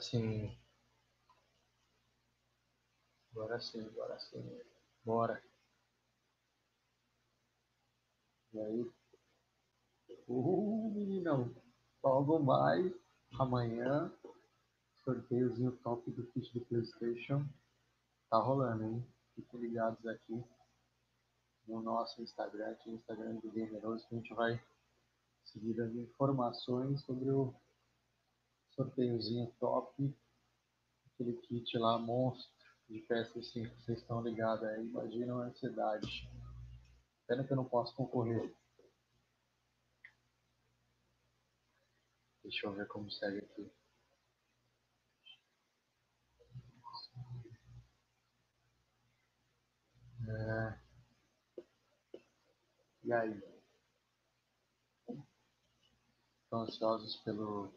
Sim. Agora sim, agora sim. Bora. E aí? Uh, meninão. Logo mais, amanhã, sorteiozinho top do kit do Playstation. Tá rolando, hein? Fiquem ligados aqui no nosso Instagram, aqui no Instagram do Gameroso, que a gente vai seguir dando informações sobre o sorteiozinho top, aquele kit lá, monstro de PS5, vocês estão ligados aí, imagina a ansiedade. Pena que eu não posso concorrer. Deixa eu ver como segue aqui. É... E aí? Estão ansiosos pelo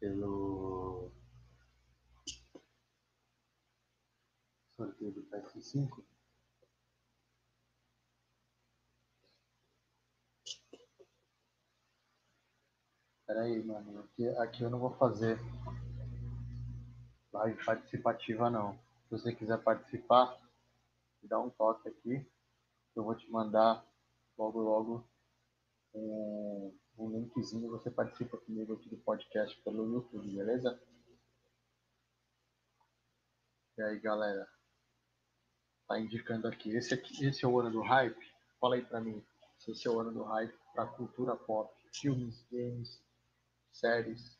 pelo sorteio do PS5? Pera aí, mano. Aqui, aqui eu não vou fazer live participativa, não. Se você quiser participar, dá um toque aqui. Eu vou te mandar logo, logo um, um linkzinho. Você participa comigo aqui do podcast pelo YouTube, beleza? E aí, galera? Tá indicando aqui. Esse, aqui, esse é o ano do hype? Fala aí pra mim. Se esse é o ano do hype pra cultura pop, filmes, games, séries,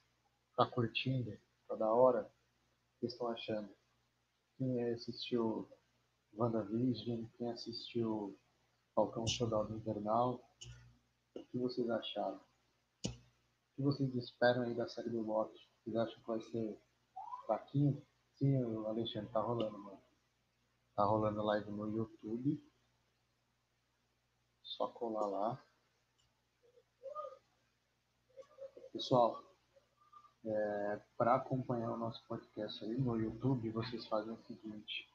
tá curtindo? Tá da hora? O que estão achando? Quem assistiu WandaVision? Quem assistiu Falcão Soldado Invernal? O que vocês acharam? O que vocês esperam aí da série do Loki? Vocês acham que vai ser fraquinho? Sim, Alexandre, tá rolando, mano. Tá rolando live no YouTube. Só colar lá. Pessoal, é, para acompanhar o nosso podcast aí no YouTube, vocês fazem o seguinte: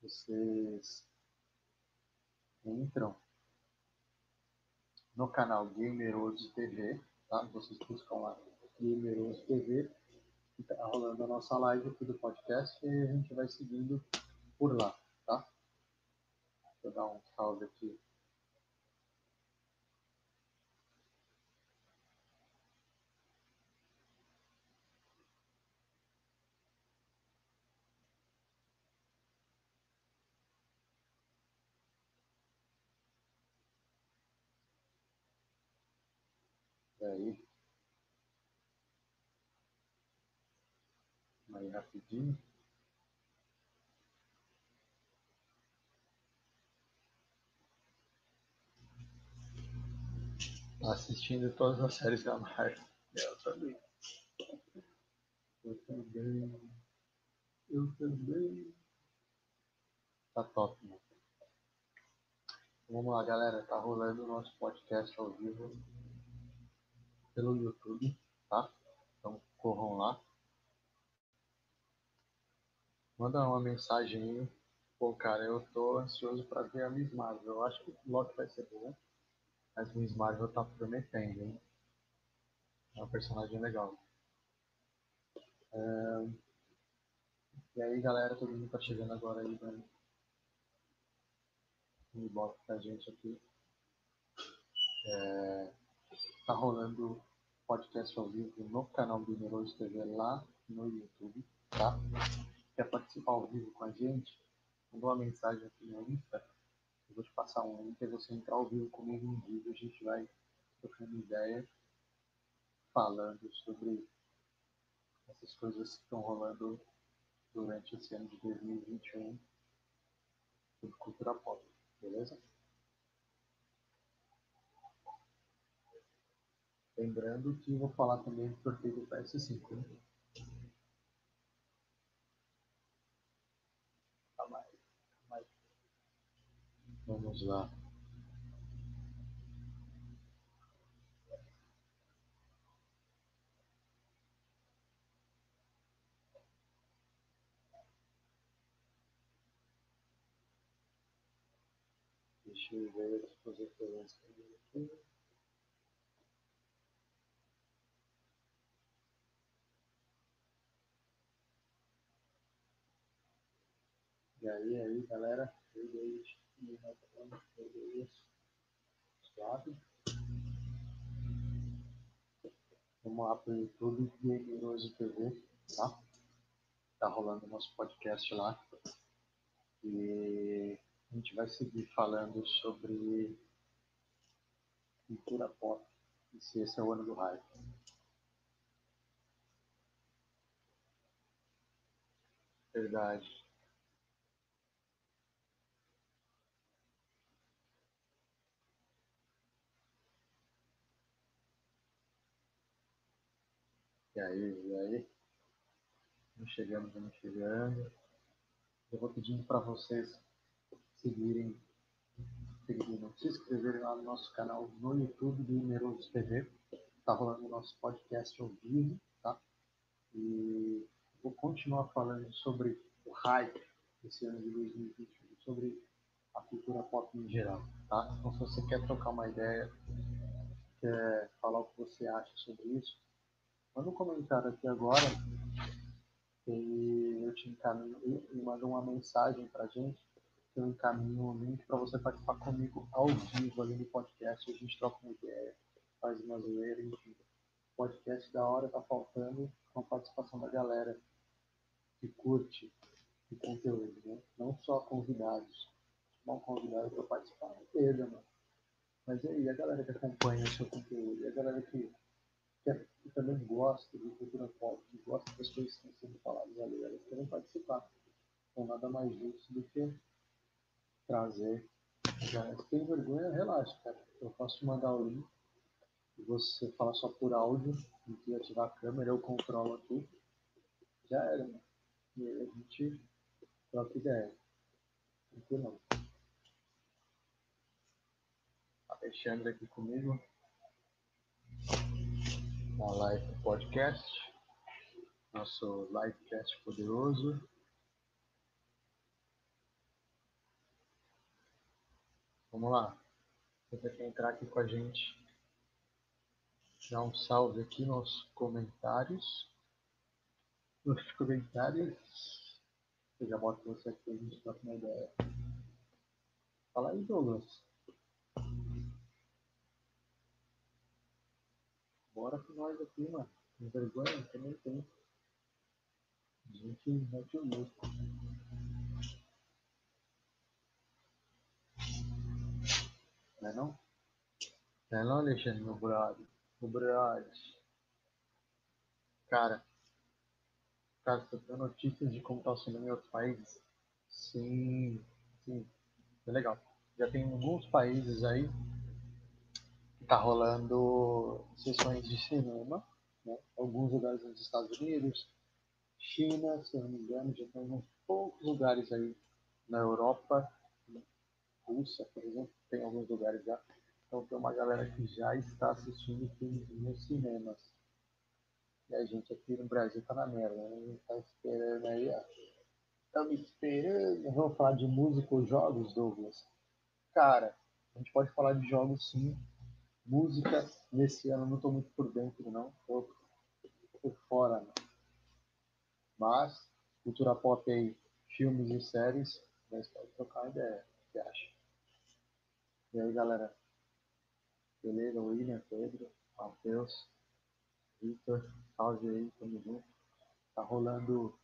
vocês entram no canal Gameroso TV, tá? Vocês buscam lá Gameroso TV, e tá rolando a nossa live aqui do podcast e a gente vai seguindo por lá, tá? Eu dar um salve aqui aí. Aí rapidinho. Assistindo todas as séries da Marvel. Eu também. Eu também. Eu também. Tá top, mano. Vamos lá, galera. Tá rolando o nosso podcast ao vivo pelo YouTube, tá? Então corram lá. Manda uma mensagem aí. Pô, cara, eu tô ansioso para ver a Miss Marvel. Eu acho que o Loki vai ser bom. Mas Miss Marvel tá prometendo, hein? É uma personagem legal. É... E aí, galera, todo mundo tá chegando agora aí, né? Inbox pra gente aqui. É... Tá rolando podcast ao vivo no canal do Neurose TV lá no YouTube, tá? Quer participar ao vivo com a gente? Mandou uma mensagem aqui no Insta. Eu vou te passar um link, é você entrar ao vivo comigo no vídeo, a gente vai trocando ideia, falando sobre essas coisas que estão rolando durante esse ano de 2021 sobre cultura pop, beleza? Lembrando que vou falar também do sorteio do PS5. Né? Calma aí, calma aí. Vamos lá. Deixa eu ver as eu aqui. E aí, aí, galera, beleza? Suave? Vamos lá pro YouTube, Gameroso TV, tá? Tá rolando nosso podcast lá. E a gente vai seguir falando sobre cultura pop. E se esse é o ano do hype. Verdade. E aí, e aí? Vamos chegando, vamos chegando. Eu vou pedindo para vocês seguirem, seguirem, se inscreverem lá no nosso canal no YouTube do Numerosos TV. Tá rolando o nosso podcast ao vivo, tá? E vou continuar falando sobre o hype desse ano de 2021, sobre a cultura pop em geral, tá? Então, se você quer trocar uma ideia, quer falar o que você acha sobre isso, manda um comentário aqui agora e eu te encaminho e manda uma mensagem pra gente que eu encaminho o link para você participar comigo ao vivo ali no podcast, a gente troca uma ideia, faz uma zoeira, enfim. Podcast da hora tá faltando com a participação da galera que curte o conteúdo, né? Não só convidados. Não convidado para participar, beleza, mano. Mas e aí, a galera que acompanha o seu conteúdo, e a galera que que, é, que também gosta de cultura pop, que gosta das coisas que estão sendo faladas ali, elas querem participar. Então, nada mais justo do que trazer. Já, se tem vergonha, relaxa, cara. Eu posso mandar o link você fala só por áudio, não que ativar a câmera, eu controlo aqui. Já era, mano. E aí a gente troca ideia. Não? Alexandre aqui comigo na live podcast, nosso livecast poderoso. Vamos lá. Você quer entrar aqui com a gente? Dá um salve aqui nos comentários. Nos comentários. Eu já boto você aqui, a gente troca uma ideia. Fala aí, Douglas. Bora com nós aqui, mano. Com vergonha também tem. A gente mete o louco. Não é não? Não é não, Alexandre, meu brother? Meu brother. Cara, cara, você tem notícias de como tá o em outros países? Sim, sim. É legal. Já tem alguns países aí está rolando sessões de cinema, né? alguns lugares nos Estados Unidos, China, se eu não me engano, já tem uns poucos lugares aí na Europa, Rússia, por exemplo, tem alguns lugares já. Então tem uma galera que já está assistindo filmes nos cinemas. E a gente aqui no Brasil tá na merda, né? A gente tá esperando aí. Estamos esperando. Vamos falar de música ou jogos, Douglas? Cara, a gente pode falar de jogos sim, Música, nesse ano não estou muito por dentro, não. Estou por fora, não. Mas, cultura pop aí, filmes e séries, nós pode trocar ideia. O que acha? E aí, galera? Beleza? William, Pedro, Matheus, Victor, salve aí, tamo junto. Tá rolando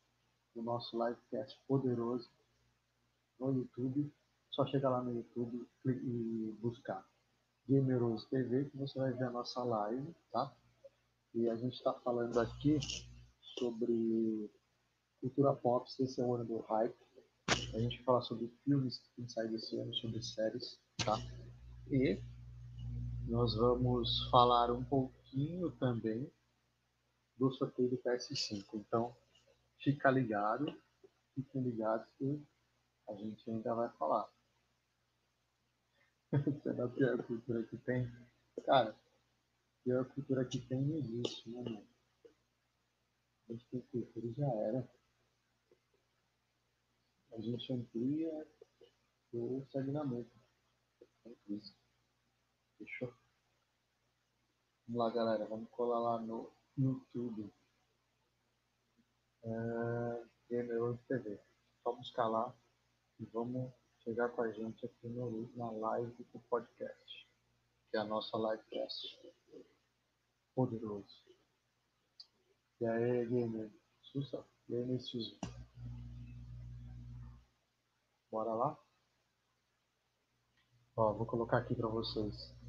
o nosso livecast poderoso no YouTube. Só chega lá no YouTube e buscar Gameros TV, que você vai ver a nossa live, tá? E a gente está falando aqui sobre cultura pop, esse é o ano do hype. A gente vai falar sobre filmes que tem saído esse ano, sobre séries, tá? E nós vamos falar um pouquinho também do sorteio do PS5. Então, fica ligado, fiquem ligados que a gente ainda vai falar. Será a pior cultura que tem? Cara, pior cultura que tem não existe, né, mano? A gente tem cultura já era. A gente amplia ou segue na meta. É isso. Fechou? Vamos lá, galera. Vamos colar lá no YouTube. É, Gamer TV. Só buscar lá e vamos chegar com a gente aqui no, na live do podcast, que é a nossa livecast. Poderoso. E aí, gamer? Sussa? E aí? Bora lá? Ó, vou colocar aqui para vocês.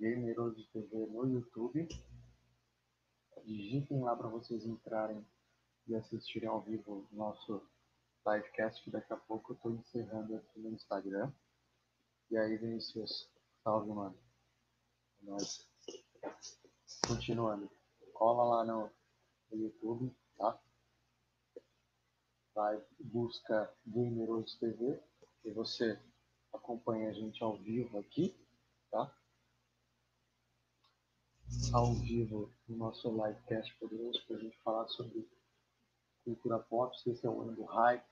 Gameroso TV no YouTube. Digitem lá para vocês entrarem e assistirem ao vivo o nosso livecast, que daqui a pouco eu estou encerrando aqui no Instagram. E aí, Vinícius, salve, mano. É nóis. Continuando. Cola lá no, no YouTube, tá? Vai, busca Gameroso TV e você acompanha a gente ao vivo aqui, tá? Ao vivo no nosso livecast poderoso para a gente falar sobre cultura pop, esse é o ano do hype,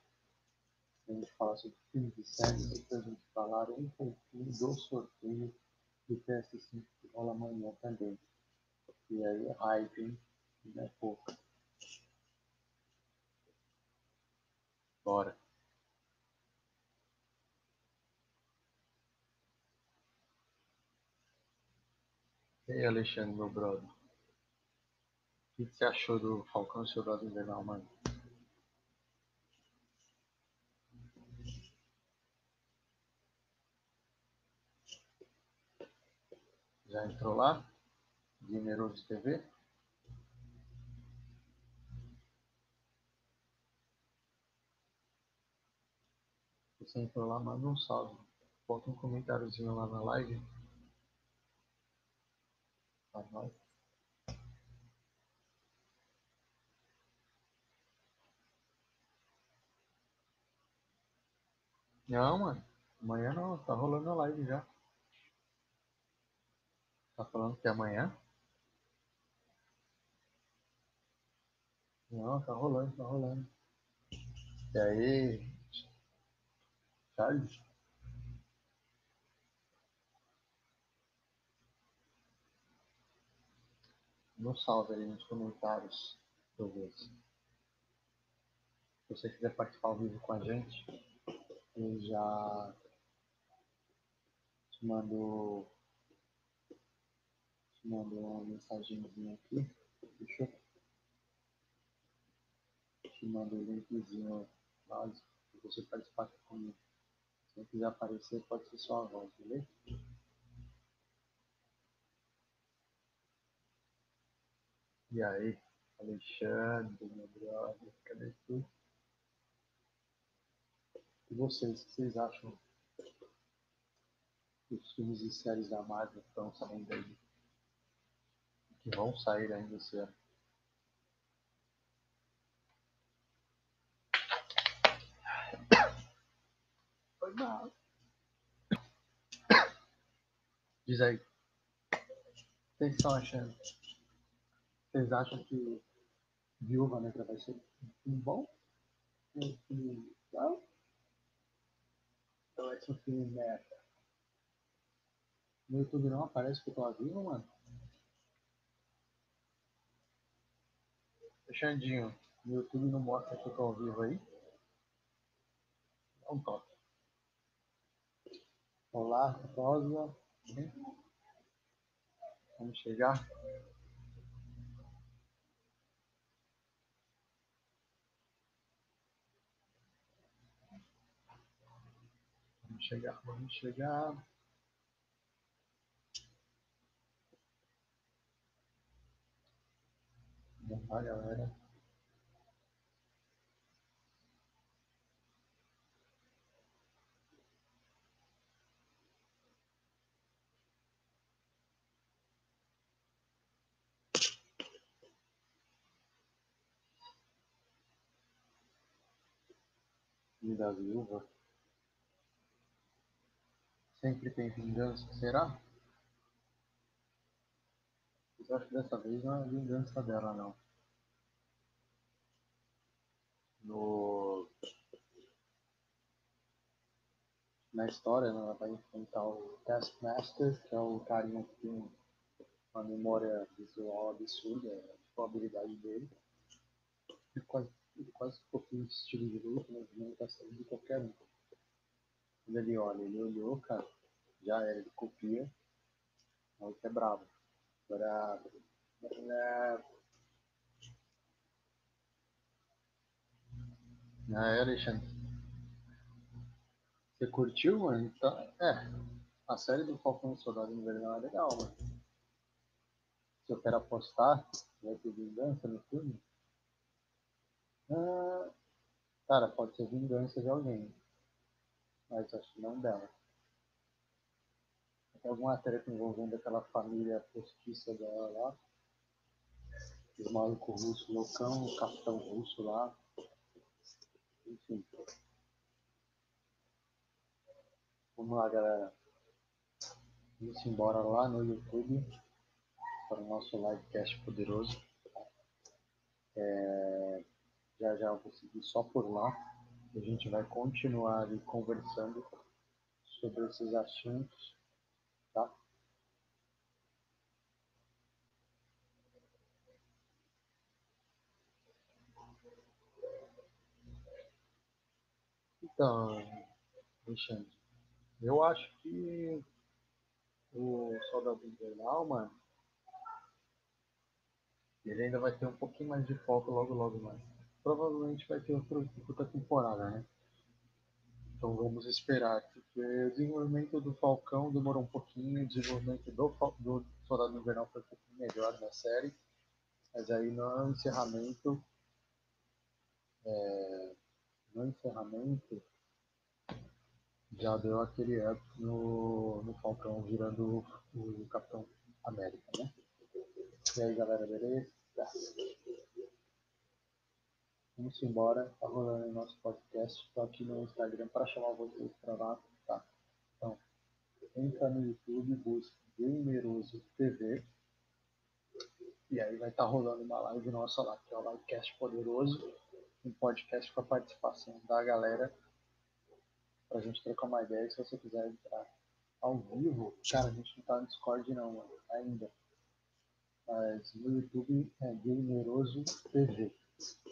a gente falar sobre filmes e séries, depois a gente falar um pouquinho do sorteio do PS5 que rola amanhã também. E aí hype, hein? Não é pouco. Bora. E aí, Alexandre, meu brother? O que você achou do Falcão e Soldado Invernal, mano? Já entrou lá? Gameroso TV? Você entrou lá, manda um salve. Bota um comentáriozinho lá na live. Não, mano. Amanhã não, tá rolando a live já. Tá falando que é amanhã? Não, tá rolando, tá rolando. E aí, Charles? Um salve aí nos comentários. Ver. Se você quiser participar ao vivo com a gente, eu já te mando, te mando uma mensagenzinha aqui. Deixa eu te mando o linkzinho básico para você participar comigo. Se não quiser aparecer, pode ser só a voz, beleza? E aí, Alexandre, meu brother, cadê tu? E vocês, o que vocês acham dos filmes e séries da Marvel que estão saindo aí? Que vão sair ainda esse ano? Foi mal. Diz aí. O que vocês estão achando? Vocês acham que Viúva Negra vai ser um bom? Um filme legal? Ou vai ser um filme merda? No YouTube não aparece que eu tô vivo, mano? Xandinho, no YouTube não mostra que eu tô ao vivo aí? Dá um toque. Olá, Rosa. Vamos chegar? Vamos chegar, vamos chegar. Vamos lá, galera. E da viúva. Sempre tem vingança, será? Eu acho que dessa vez não é vingança dela, não. no na história, né, ela vai enfrentar o Taskmaster, que é o carinha que tem uma memória visual absurda, é tipo a habilidade dele. Ele quase, ele quase copia o estilo de luta, mas não tá saindo de qualquer um. Quando ele olha, ele olhou, cara, já era, ele copia, aí que é brabo. Brabo. Brabo. Ah, Alexandre. Você curtiu, mano? Então, é. A série do Falcão Soldado Invernal é legal, mano. Se eu quero apostar, vai ter vingança no filme? Ah, cara, pode ser vingança de alguém. Mas acho que não dela. Tem alguma treta envolvendo aquela família postiça dela lá. Os malucos russos loucão, o capitão russo lá. Enfim. Vamos lá, galera. Vamos embora lá no YouTube para o nosso livecast poderoso. É, já já eu vou seguir só por lá. A gente vai continuar conversando sobre esses assuntos, tá? Então, Alexandre, eu acho que o Soldado Invernal, mano, ele ainda vai ter um pouquinho mais de foco logo, logo mais. Provavelmente vai ter outra, temporada, né? Então vamos esperar, porque o desenvolvimento do Falcão demorou um pouquinho, o desenvolvimento do, do Soldado Invernal foi um pouquinho melhor na série, mas aí no encerramento, é, no encerramento, já deu aquele up no, no Falcão virando o, o Capitão América, né? E aí galera, beleza? Vamos embora, tá rolando o nosso podcast, estou aqui no Instagram para chamar vocês para lá, tá? Então, entra no YouTube, busca Gameroso TV, e aí vai estar tá rolando uma live nossa lá, que é o Livecast Poderoso, um podcast com a participação da galera pra gente trocar uma ideia. Se você quiser entrar ao vivo, cara, a gente não tá no Discord não, mano, ainda. Mas no YouTube é Gameroso TV.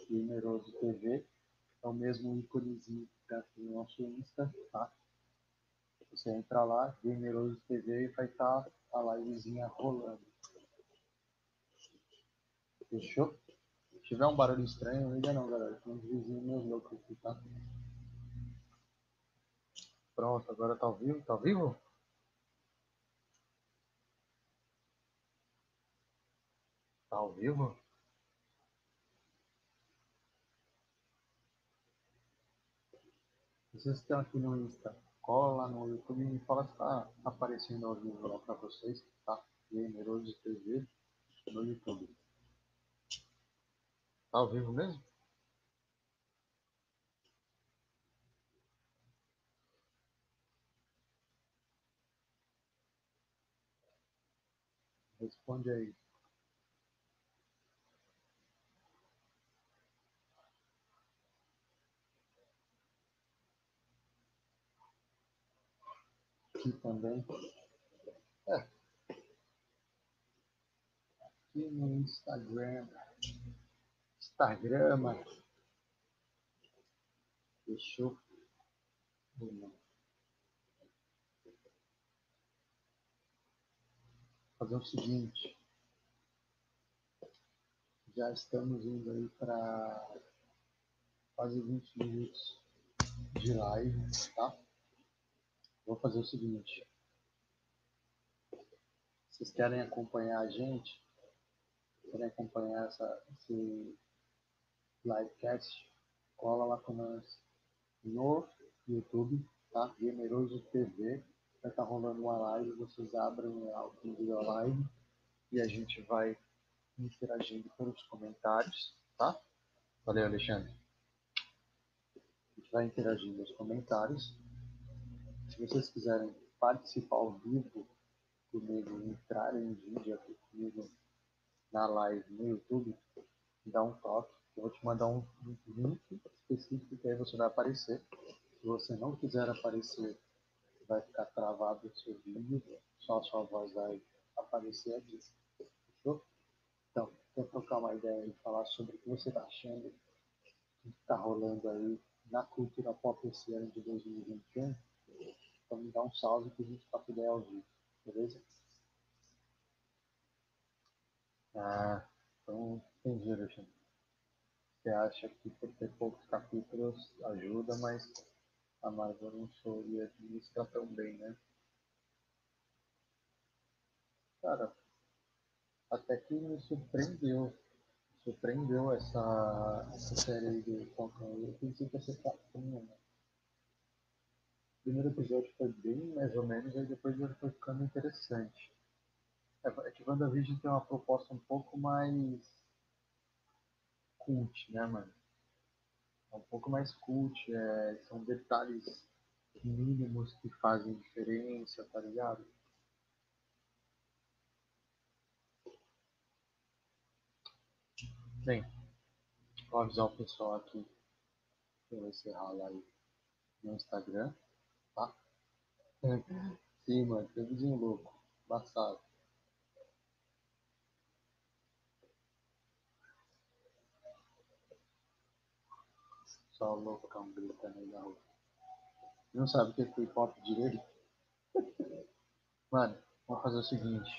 Gameroso TV é o mesmo íconezinho que tá aqui no nosso Insta, tá? Você entra lá, Gameroso TV, e vai estar tá a livezinha rolando. Fechou? Se tiver um barulho estranho, liga não, galera. Tem uns vizinhos meus loucos aqui, tá? Pronto, agora tá ao vivo? Tá ao vivo? Tá ao vivo? Vocês estão aqui no Insta, cola no YouTube e me fala se tá aparecendo ao vivo lá pra vocês, tá? Gameroso TV no YouTube. Tá ao vivo mesmo? Responde aí. Aqui também. É. Aqui no Instagram. Instagram. Não. fazer o seguinte. Já estamos indo aí para quase 20 minutos de live, tá? Vou fazer o seguinte. Vocês querem acompanhar a gente? Querem acompanhar essa, esse livecast? Cola lá com nós no YouTube, tá? Gameroso TV vai estar tá rolando uma live, vocês abrem o vídeo live e a gente vai interagindo pelos comentários, tá? Valeu, Alexandre. A gente vai interagindo nos comentários. Se vocês quiserem participar ao vivo comigo, entrar em vídeo aqui comigo na live no YouTube, dá um toque. Eu vou te mandar um link E aí você vai aparecer. Se você não quiser aparecer, vai ficar travado o seu vídeo, só a sua voz vai aparecer aqui. Fechou? Então, quer trocar uma ideia e falar sobre o que você está achando, o que está rolando aí na cultura pop esse ano de 2021? Então me dá um salve que a gente troca ideia ao vivo, beleza? Ah, então entendi, Alexandre. Você acha que por ter poucos capítulos ajuda, mas a Marvel não soube administrar tão bem, né? Cara, até que me surpreendeu. Surpreendeu essa, essa série do Falcão. Eu pensei que ia ser fraquinha, né? Primeiro episódio foi bem mais ou menos, aí depois já foi ficando interessante. É, é que WandaVision tem uma proposta um pouco mais cult, né, mano? É um pouco mais cult, é, são detalhes mínimos que fazem diferença, tá ligado? Bem, vou avisar o pessoal aqui que eu vou encerrar a live no Instagram? Sim, mano, tem vizinho louco, embaçado. Só o loucão gritando aí na rua. Não sabe o que é K-pop direito? Mano, vamos fazer o seguinte.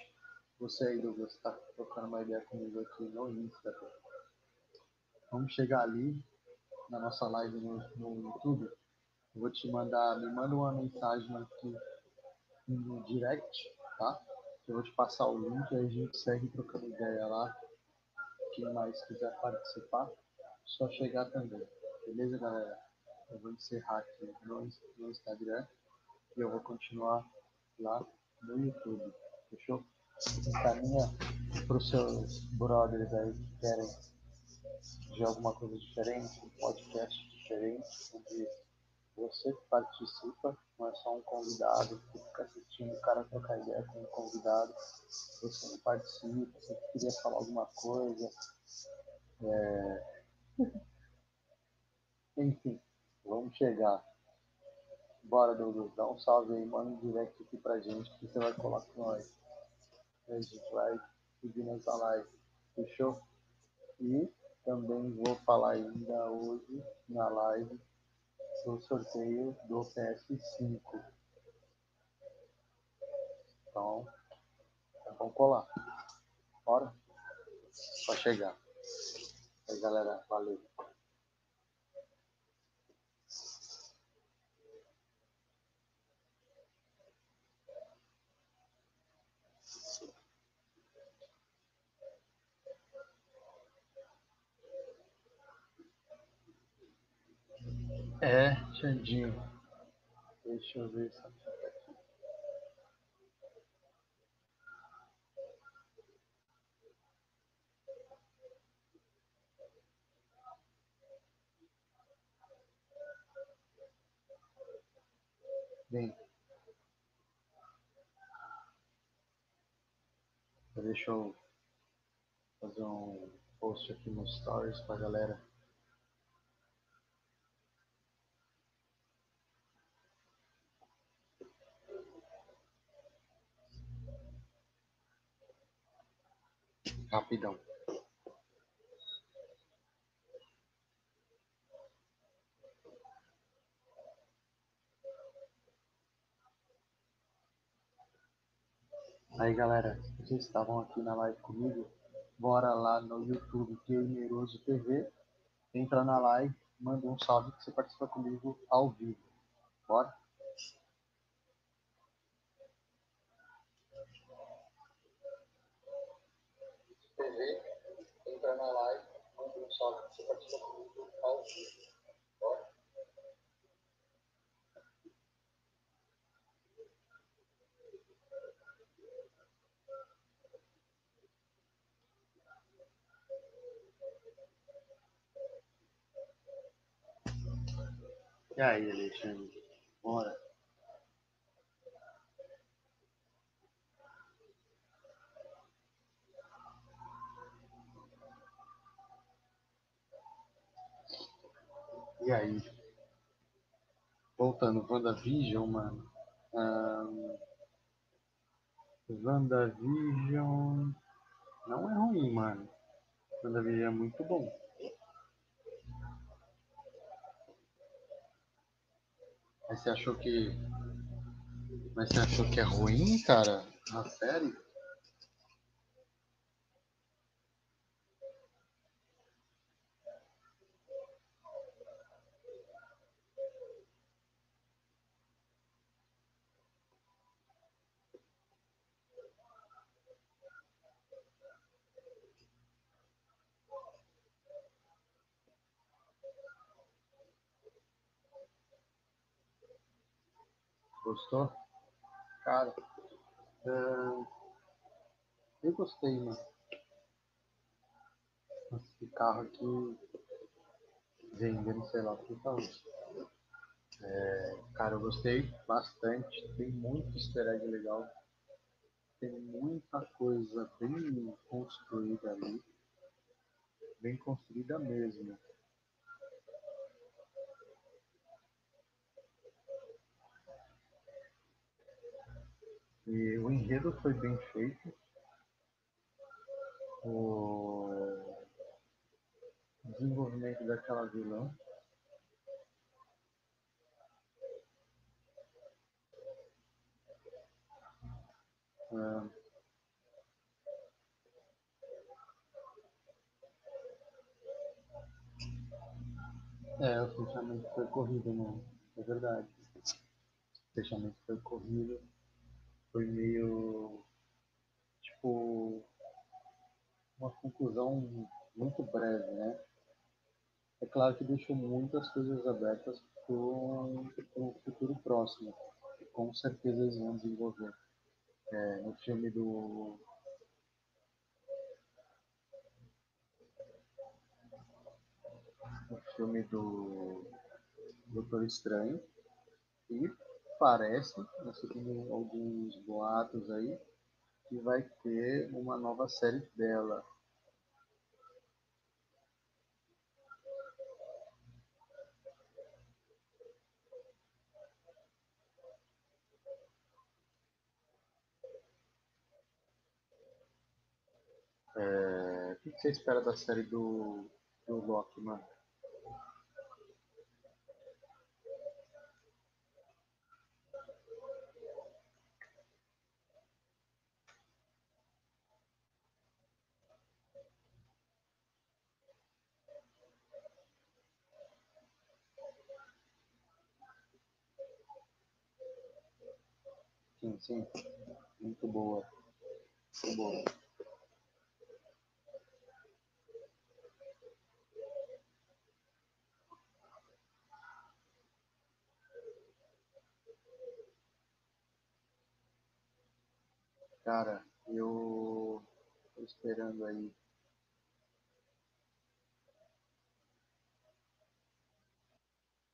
Você aí, Douglas, tá trocando uma ideia comigo aqui no Insta. Vamos chegar ali na nossa live no, no YouTube. Vou te mandar, me manda uma mensagem aqui no direct, tá? Eu vou te passar o link, aí a gente segue trocando ideia lá. Quem mais quiser participar, só chegar também. Beleza, galera? Eu vou encerrar aqui no, no Instagram e eu vou continuar lá no YouTube. Fechou? Encaminha para os seus brothers aí que querem de alguma coisa diferente, um podcast diferente, onde você participa, não é só um convidado que fica assistindo o cara trocar ideia com um convidado, você não participa, você queria falar alguma coisa. É... Enfim, vamos chegar. Bora, Douglas, dá um salve aí, manda um direct aqui pra gente que você vai colar com nós. A gente vai seguir nessa live. Fechou? E também vou falar ainda hoje na live do sorteio do PS5. Então, vamos colar. Bora? Só chegar. Aí, galera, valeu. É, Xandinho. Deixa eu ver essa. Bem, deixa eu fazer um post aqui no Stories pra galera. Rapidão. Aí galera, vocês estavam aqui na live comigo, bora lá no YouTube Gameroso TV, entra na live, manda um salve que você participa comigo ao vivo. Bora? TV, entra na live, manda um salve que você participa comigo ao vivo. Bora? E aí, Alexandre? Bora? E aí? Voltando, WandaVision, mano. Um, WandaVision. Não é ruim, mano. WandaVision é muito bom. Mas você achou que. Mas você achou que é ruim, cara? Na série? Gostou? Cara, uh, eu gostei, mano. Esse carro aqui vendendo, sei lá o que tá. É, cara, eu gostei bastante. Tem muito easter egg legal. Tem muita coisa bem construída ali. Bem construída mesmo. E o enredo foi bem feito. O desenvolvimento daquela vilã. É, é, o fechamento foi corrido, mano. É verdade. O fechamento foi corrido. Foi meio. Tipo. Uma conclusão muito breve, né? É claro que deixou muitas coisas abertas para o futuro próximo. Com certeza eles vão desenvolver. É, no filme do. No filme do Doutor Estranho. E parece, seguindo alguns boatos aí, que vai ter uma nova série dela. É... O que você espera da série do, do Loki, mano? Sim, sim. Muito boa. Muito boa. Cara, eu tô esperando aí.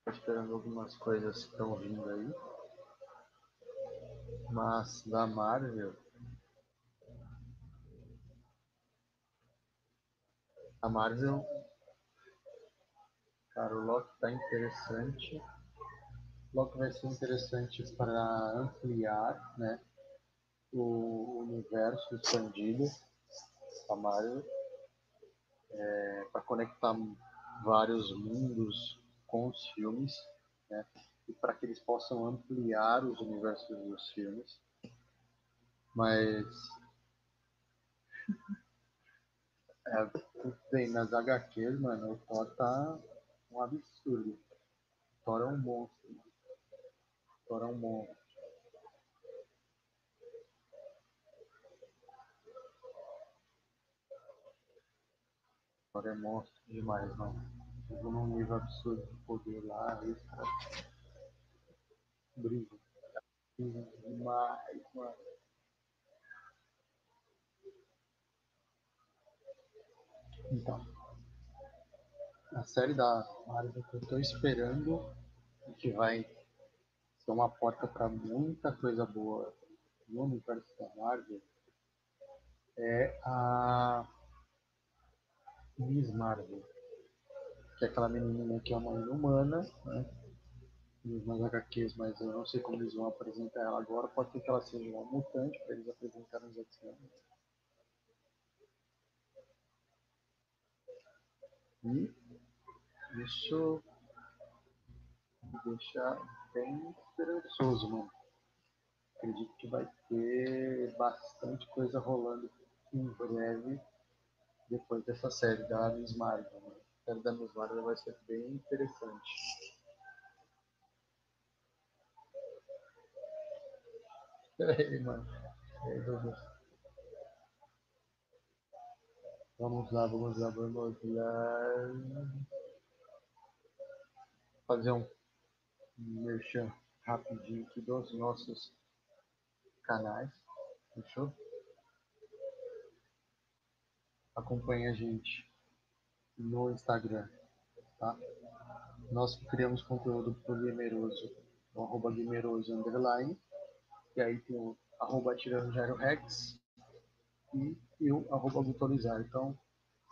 Tô esperando algumas coisas que estão vindo aí. Mas da Marvel. A Marvel. Cara, o Loki tá interessante. O Loki vai ser interessante para ampliar, né? o universo expandido da Marvel é, para conectar vários mundos com os filmes né, e para que eles possam ampliar os universos dos filmes. Mas é, bem, nas HQs, mano, o Thor tá um absurdo. O Thor é um monstro. Mano. O Thor é um monstro. Agora é monstro demais, não. Chegou num nível absurdo de poder lá, aí os brilham. Brilham demais, mano. Então, a série da Marvel que eu tô esperando que vai ser uma porta para muita coisa boa no universo da Marvel é a Miss Marvel, que é aquela menininha que é uma humana, né? Nas HQs, mas eu não sei como eles vão apresentar ela agora. Pode ser que ela seja uma mutante para eles apresentarem os X-Men. E isso me deixa bem esperançoso, mano. Acredito que vai ter bastante coisa rolando em breve depois dessa série da Miss Marvel. Né? A série da Miss Marvel vai ser bem interessante. Peraí, mano. Vamos lá, vamos lá, vamos lá. Fazer um merchan rapidinho aqui dos nossos canais. Fechou? Acompanhe a gente no Instagram, tá? Nós criamos conteúdo pro Gameroso, no arroba Gameroso underline, e aí tem o arroba tirando Rex e, e o arroba Gutorizar. Então,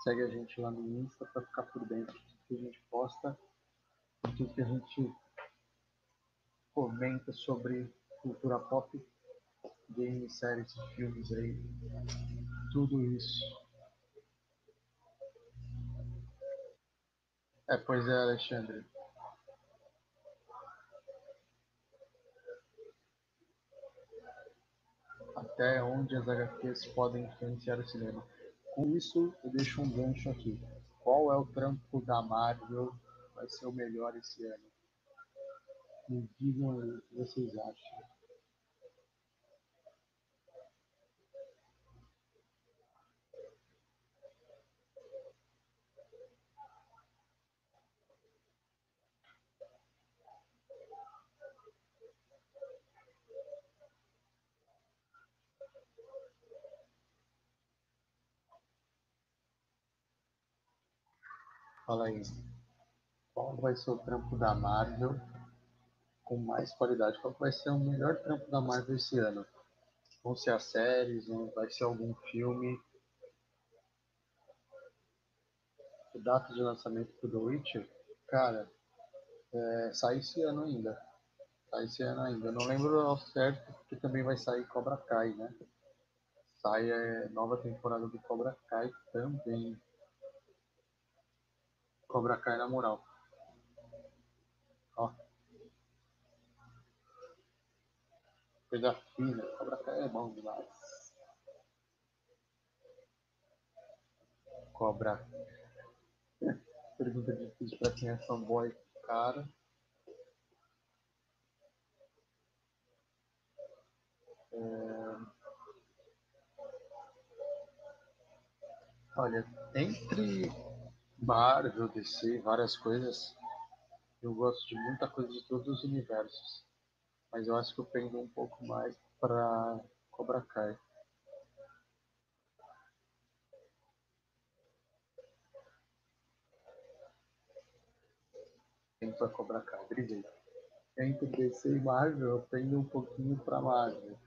segue a gente lá no Insta para ficar por dentro do que a gente posta, do que a gente comenta sobre cultura pop, games, séries, filmes aí, tudo isso. É, pois é, Alexandre. Até onde as HQs podem influenciar o cinema. Com isso, eu deixo um gancho aqui. Qual é o trampo da Marvel vai ser o melhor esse ano? Me digam o que vocês acham. Fala aí. Qual vai ser o trampo da Marvel com mais qualidade? Qual vai ser o melhor trampo da Marvel esse ano? Vão ser as séries? Vai ser algum filme? O data de lançamento do The Witcher? Cara, é, sai esse ano ainda. Sai esse ano ainda. Eu não lembro ao certo, porque também vai sair Cobra Kai, né? Sai é, nova temporada do Cobra Kai também. Cobra Kai na moral. Ó. Coisa fina. Cobra Kai é bom demais. Cobra. Pergunta difícil pra quem é fanboy. Cara. É... Olha, entre Marvel, DC, várias coisas. Eu gosto de muita coisa de todos os universos. Mas eu acho que eu pendo um pouco mais pra Cobra Kai. Pendo pra Cobra Kai, brilhei. Entre DC e Marvel, eu pendo um pouquinho pra Marvel.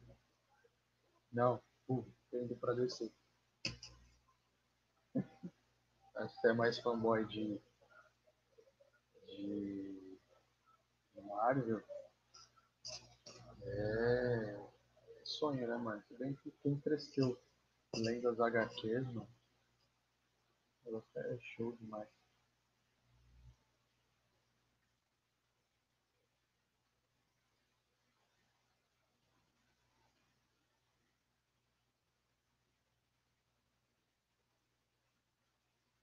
Não, uh, pendo pra DC. Acho que é mais fanboy de, de Marvel. É sonho, né, mano? Se bem que quem cresceu lendo as HQs, mano, é show demais.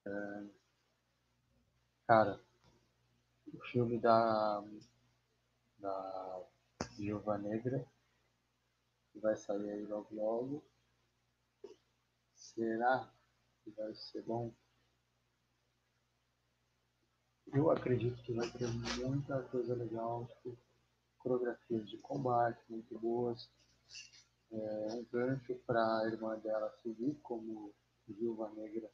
É, cara, o filme da, da Viúva Negra, que vai sair aí logo logo. Será que vai ser bom? Eu acredito que vai ter muita coisa legal, tipo, coreografias de combate muito boas, é, um gancho para a irmã dela seguir como Viúva Negra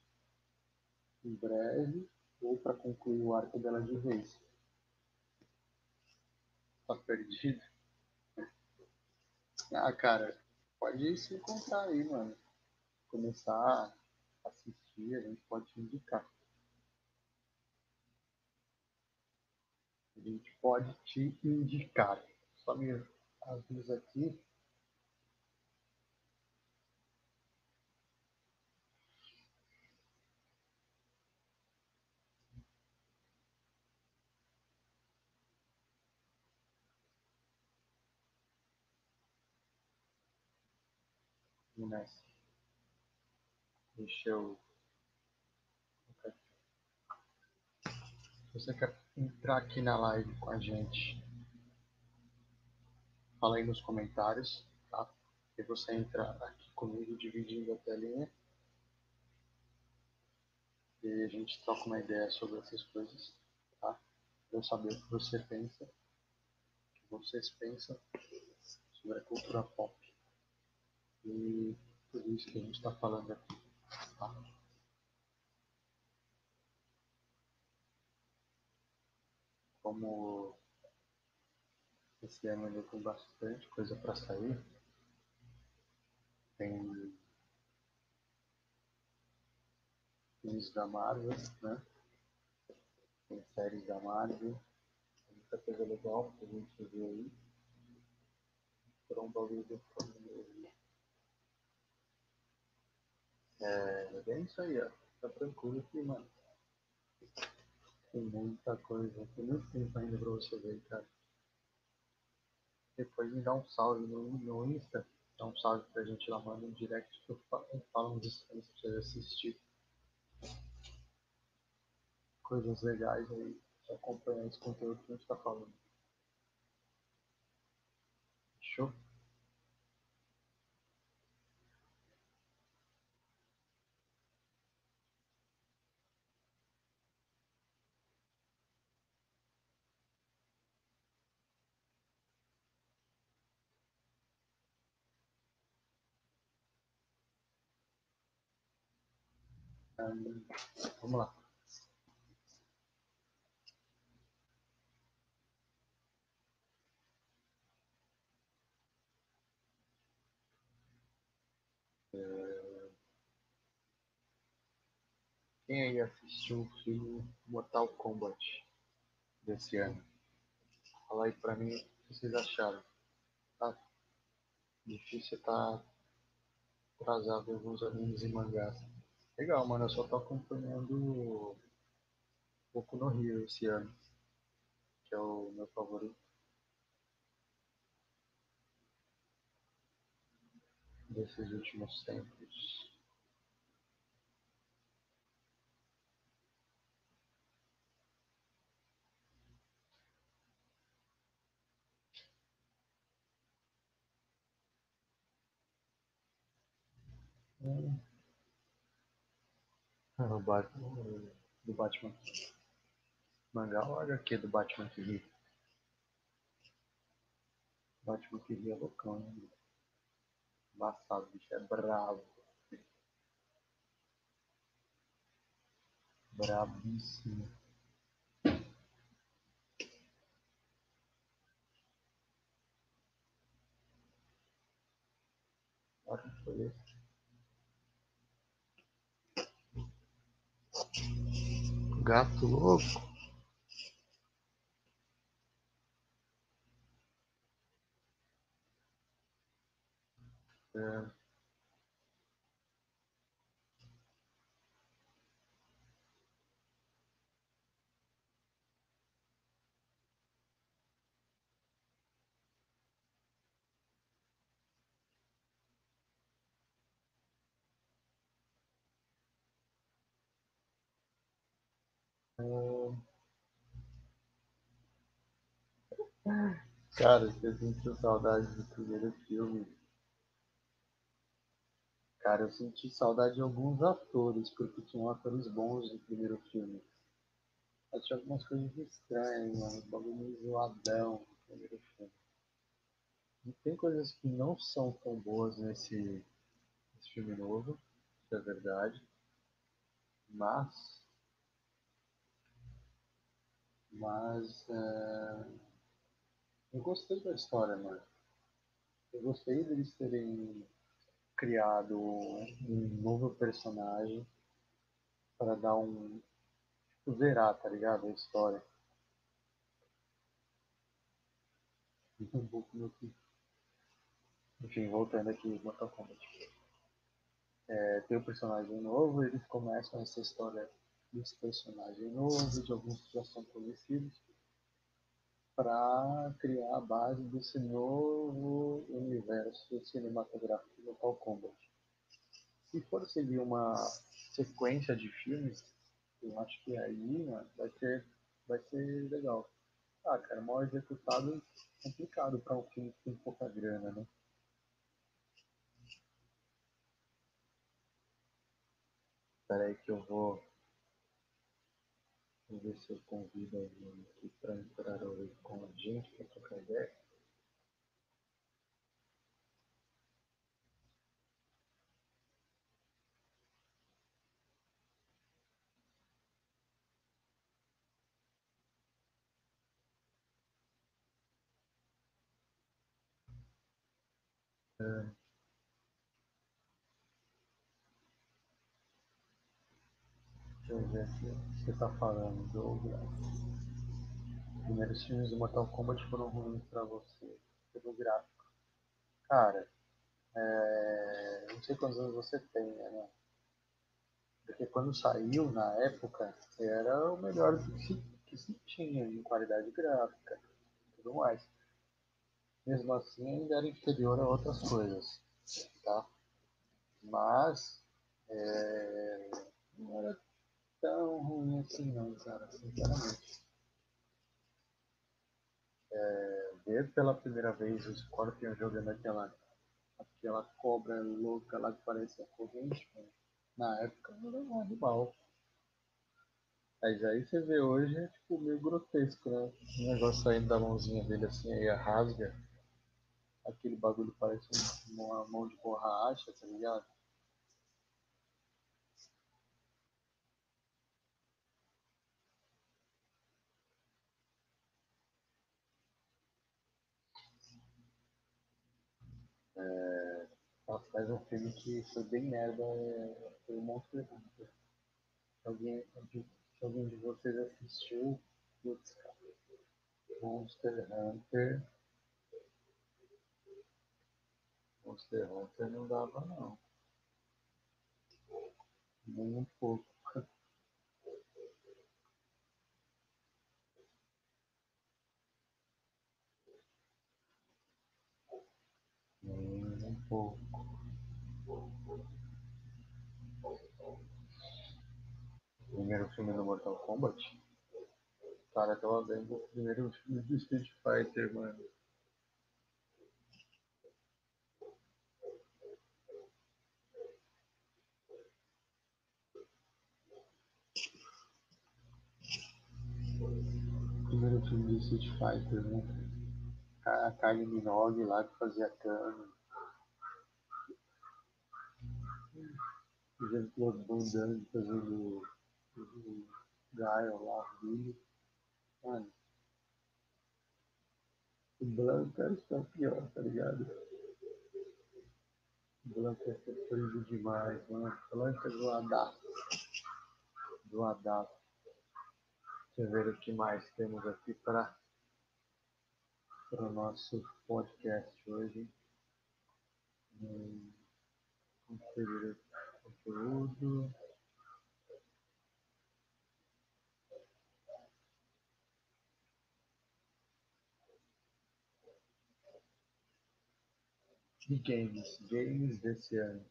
em breve ou para concluir o arco dela de vez. Tá perdido? Ah, cara, pode se encontrar aí, mano. Começar a assistir, a gente pode te indicar. a gente pode te indicar. Só me avisa aqui. Nessa. Deixa eu. Você quer entrar aqui na live com a gente, fala aí nos comentários, tá? E você entra aqui comigo dividindo a telinha. E a gente troca uma ideia sobre essas coisas, tá? Pra eu saber o que você pensa, o que vocês pensam sobre a cultura pop. E tudo isso que a gente está falando aqui, tá? Como esse ano ainda tem bastante coisa para sair, tem filmes da Marvel, né? Tem séries da Marvel, muita coisa legal pra gente ver aí. Por um bagulho do É, é isso aí, ó. Tá tranquilo aqui, mano. Tem muita coisa, tem muito tempo ainda pra você ver, cara. Depois me dá um salve no, no Insta, dá um salve pra gente lá, manda um direct que eu falo, uns instantes pra você assistir. Coisas legais aí, pra acompanhar esse conteúdo que a gente tá falando. Fechou? Vamos lá. É, Quem aí assistiu o filme Mortal Kombat desse ano? Fala aí pra mim o que vocês acharam. Tá difícil tá atrasado em alguns animes e mangás. Legal, mano, eu só tô acompanhando Boku no Hero esse ano, que é o meu favorito desses últimos tempos. Hum. O Batman, do Batman. Mangá ou HQ do Batman que ri? Batman que ri é loucão, né? Embaçado, bicho é bravo. Bravíssimo. Olha que foi esse. Gato louco. É. Cara, eu senti saudade do primeiro filme. Cara, eu senti saudade de alguns atores, porque tinham atores bons no primeiro filme. Mas tinha algumas coisas estranhas, mano. Um bagulho zoadão no primeiro filme. E tem coisas que não são tão boas nesse, nesse filme novo, isso é verdade. Mas. Mas. é, Eu gostei da história, mano. Eu gostei deles terem criado um novo personagem para dar um. Tipo, zerar, tá ligado? A história. um pouco meu que. Enfim, voltando aqui, Mortal Kombat. É, tem um personagem novo, eles começam essa história desse personagem novo, de alguns que já são conhecidos, para criar a base desse novo universo cinematográfico do Mortal Kombat. Se for seguir uma sequência de filmes, eu acho que aí mano, vai ser vai ser legal. Ah, cara, mal executado complicado para um filme que tem pouca grana, né? Espera aí que eu vou, vou ver se eu convido alguém aqui para entrar hoje com a gente para trocar ideia. É... Ver aqui. Você está falando, Douglas. Os primeiros filmes do Mortal Kombat foram ruins para você, pelo gráfico. Cara, é... não sei quantos anos você tem, né? Porque quando saiu, na época, era o melhor que se, que se tinha em qualidade gráfica e tudo mais. Mesmo assim, ainda era inferior a outras coisas, tá? Mas, é... não era tão ruim assim não, cara, sinceramente. É... Ver pela primeira vez o Scorpion jogando aquela, aquela cobra louca lá que parece a corrente, mano na época era um animal. Mas aí você vê hoje é tipo meio grotesco, né? O negócio saindo da mãozinha dele assim, aí rasga. Aquele bagulho parece uma mão de borracha, tá ligado? É... faz um filme que foi bem merda, é... foi o Monster Hunter. Alguém, se alguém de vocês assistiu, putz, cara. Monster Hunter. Monster Hunter não dava não. Nem um pouco. Nem um pouco. primeiro filme do Mortal Kombat, cara, tava vendo o primeiro filme do Street Fighter, mano. Primeiro filme do Street Fighter, né? A Kylie Minogue lá que fazia cano. O Jean-Claude Van Damme fazendo o Gaio lá, o Billy. Mano, o Blanco era o pior, tá ligado? O Blanco é sofrido demais, mano. Blanco é zoadaço. Zoadaço. Deixa eu ver o que mais temos aqui para o nosso podcast hoje. Hum, conferir o conteúdo. E games, games desse ano.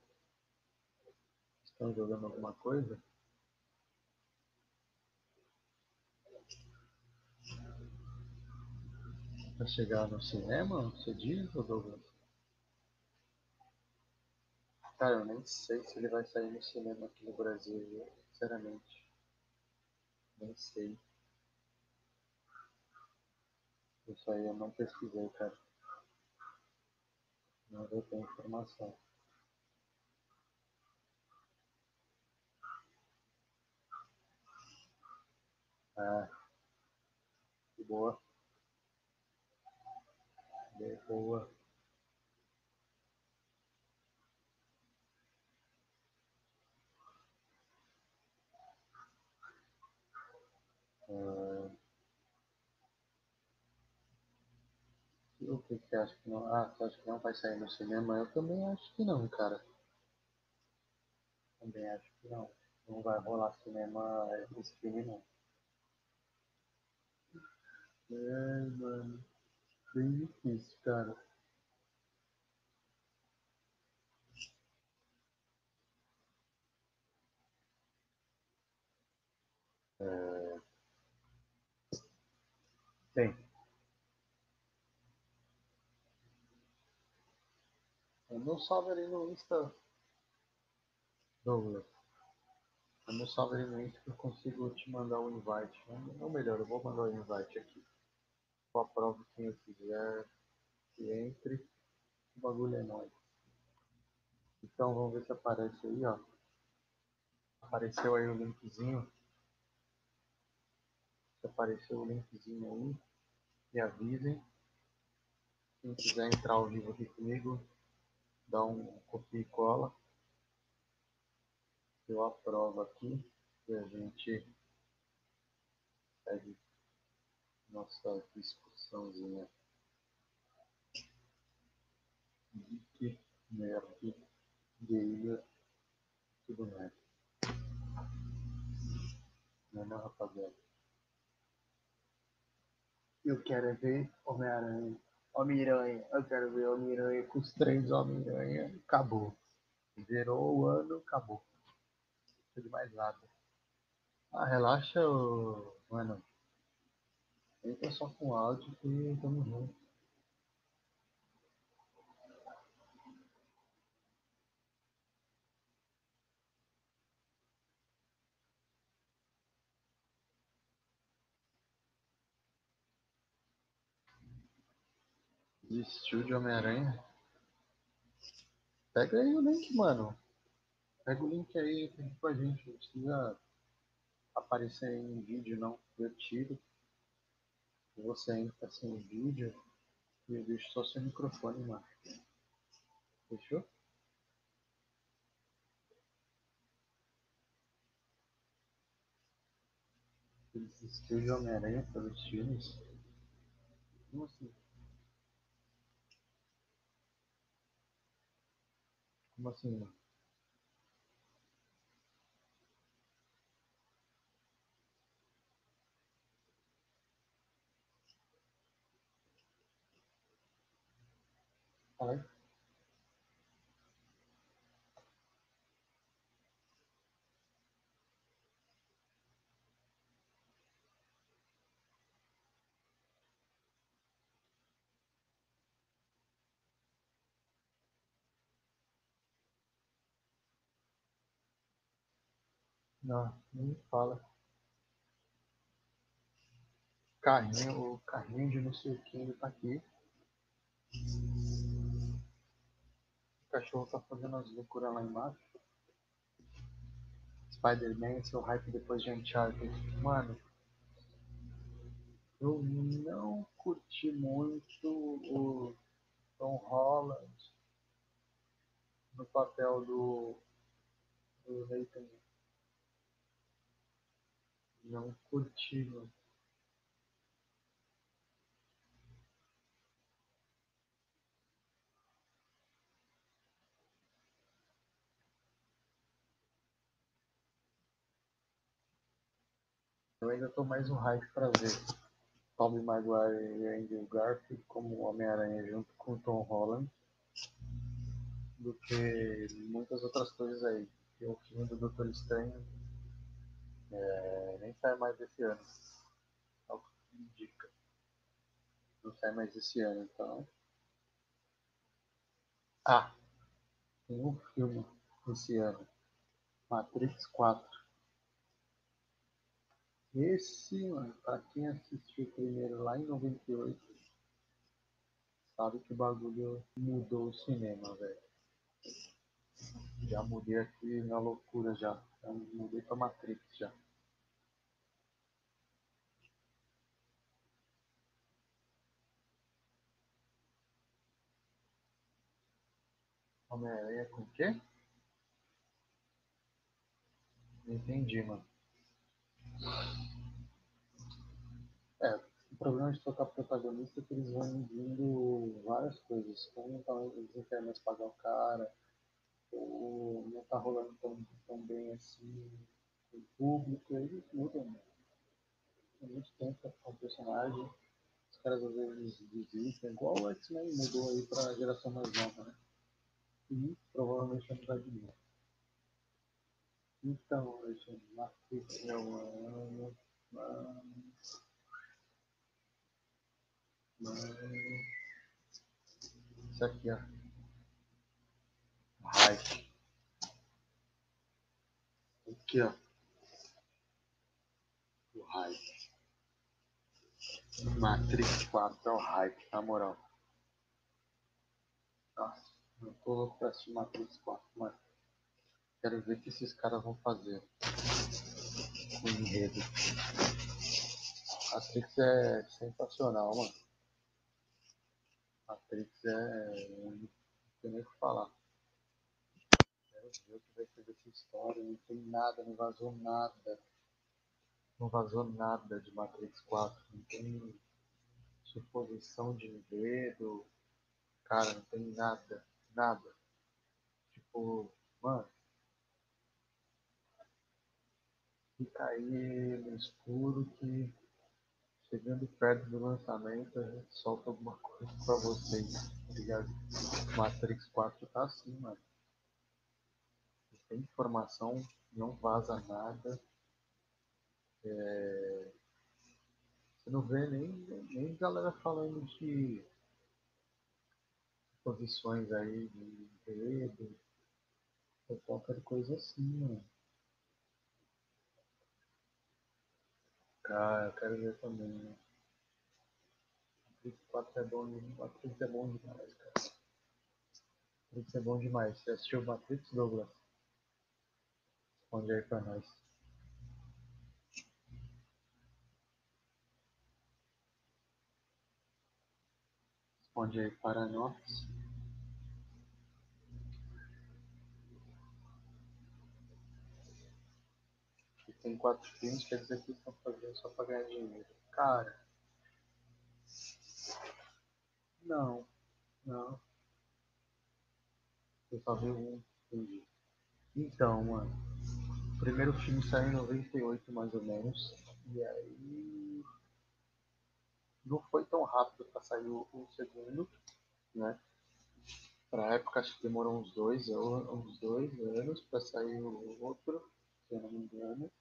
Estão jogando alguma coisa? Vai chegar no cinema, você diz, ou Douglas? Cara, eu nem sei se ele vai sair no cinema aqui no Brasil, sinceramente. Nem sei. Isso aí eu não pesquisei, cara. Não eu tenho informação. Ah, que boa. Que boa. Ah, O que você acha que não? Ah, acha que não vai sair no cinema? Eu também acho que não, cara. Também acho que não. Não vai rolar cinema esse filme não. É, mano. Bem difícil, cara. É... Bem. Eu não salve ali no Insta. Douglas. Eu não salve ali no Insta que eu consigo te mandar o invite. Ou melhor, eu vou mandar o invite aqui. Eu aprovo quem eu quiser que entre. O bagulho é nóis. Então vamos ver se aparece aí, ó. Apareceu aí o linkzinho. Se apareceu o linkzinho aí. Me avisem. Quem quiser entrar ao vivo aqui comigo, dá um copia e cola. Eu aprovo aqui e a gente segue nossa discussãozinha. Geek, nerd, gamer, tudo mais. Não é não, rapaziada? Eu quero ver Homem-Aranha. Homem-Aranha. Eu quero ver Homem-Aranha com os três Homem-Aranha. Acabou. Zerou o ano, acabou. Não precisa de mais nada. Ah, relaxa, ô... mano. Entra só com áudio que tamo junto. Desistiu de Homem-Aranha? Pega aí o link, mano. Pega o link aí fica com a gente. Não precisa aparecer em vídeo, não. Eu tiro. Você entra sem vídeo e eu deixo só seu microfone, mano. Fechou? Desistiu de Homem-Aranha pelos filmes? Como assim? Como assim, mano? Não, me fala. Carrinho, o carrinho de não sei o que, ele tá aqui. O cachorro tá fazendo as loucuras lá embaixo. Spider-Man, seu hype depois de Uncharted. Mano, eu não curti muito o Tom Holland no papel do, do Nathan. Não curti, mano. Eu ainda tô mais no hype pra ver Tobey Maguire e Andrew Garfield como Homem-Aranha junto com Tom Holland do que muitas outras coisas aí. E o filme do Doutor Estranho é, nem sai mais esse ano. É o que indica. Não sai mais esse ano, então. Ah, tem um filme esse ano. Matrix 4. Esse, mano, pra quem assistiu primeiro lá em 98, sabe que o bagulho mudou o cinema, velho. Já mudei aqui na loucura já. Já mudei pra Matrix já. Homem-Aranha com o quê? Não entendi, mano. É, problema de trocar protagonista é que eles vão vindo várias coisas. Como então eles não querem mais pagar o cara, ou não tá rolando tão, tão bem assim o público, eles mudam. Né? Tem muito tempo com o personagem, os caras às vezes desistem, igual o X-Men mudou aí pra geração mais nova, né? E provavelmente vai mudar de novo. Então, Alexandre, Matrix é uma. uma isso aqui, ó. Hype. Aqui, ó. O hype. Matrix 4 é o hype, na moral. Nossa, eu tô louco pra assistir Matrix 4, mano. Quero ver o que esses caras vão fazer com o enredo. Matrix é sensacional, mano. Matrix é. Não tem nem o que falar. O que vai ser dessa história. Não tem nada, não vazou nada. Não vazou nada de Matrix 4. Não tem suposição de enredo. Cara, não tem nada. Nada. Tipo, mano. Fica aí no escuro que chegando perto do lançamento, a gente solta alguma coisa pra vocês, tá ligado? Matrix 4 tá assim, mano. Tem informação, não vaza nada. É... Você não vê nem, nem galera falando de posições aí de enredo ou qualquer coisa assim, mano. Cara, eu quero ver também, né? Matrix 4 é bom, Matrix é bom demais, cara. Matrix é bom demais. Você assistiu Matrix, Douglas? Aí pra nós. Responde aí para nós. tem quatro filmes, quer dizer que estão fazendo só para ganhar dinheiro. Cara. Não. Não. Eu só vi um. Entendi. Então, mano. O primeiro filme saiu em 98 mais ou menos. E aí. Não foi tão rápido para sair o, o segundo, né? Pra época acho que demorou uns dois, uns dois anos para sair o outro, se eu não me engano.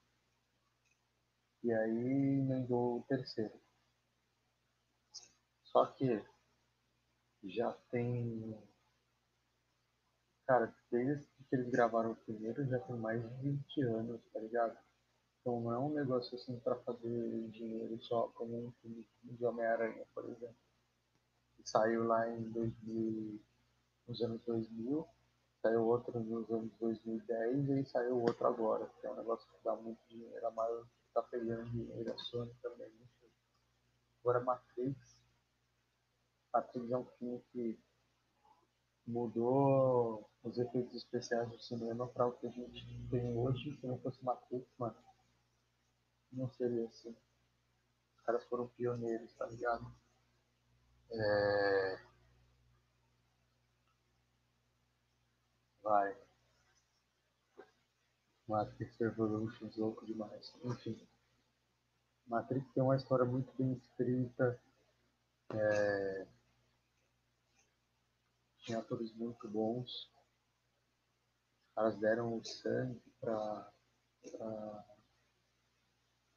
E aí emendou o terceiro. Só que já tem. Cara, desde que eles gravaram o primeiro já tem mais de 20 anos, tá ligado? Então não é um negócio assim pra fazer dinheiro só como um filme de Homem-Aranha, por exemplo. Que saiu lá em 2000, nos anos 2000, saiu outro nos anos 2010 e saiu outro agora, que é um negócio que dá muito dinheiro. A maior tá pegando dinheiro, a Sony também. Agora Matrix. Matrix é um filme que mudou os efeitos especiais do cinema para o que a gente tem hoje. Se não fosse Matrix, mano, não seria assim. Os caras foram pioneiros, tá ligado? É... Vai. Matrix Revolutions, louco demais. Enfim. Matrix tem uma história muito bem escrita. É... Tinha atores muito bons. Os caras deram o sangue para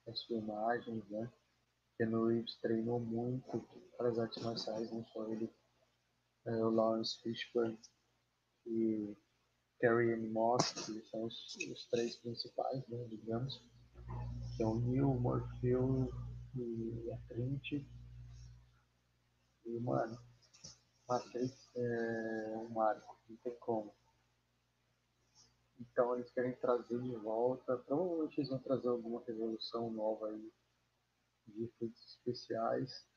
as filmagens, né? Ken Reeves treinou muito para as artes marciais, não só ele, é, o Lawrence Fishburne e Ann Moss, que são os, os três principais, né, digamos, que é o Neil, Morpheu e a Trinity. E, mano, Matrix é um marco, não tem como. Então eles querem trazer de volta, provavelmente eles vão trazer alguma revolução nova aí de efeitos especiais.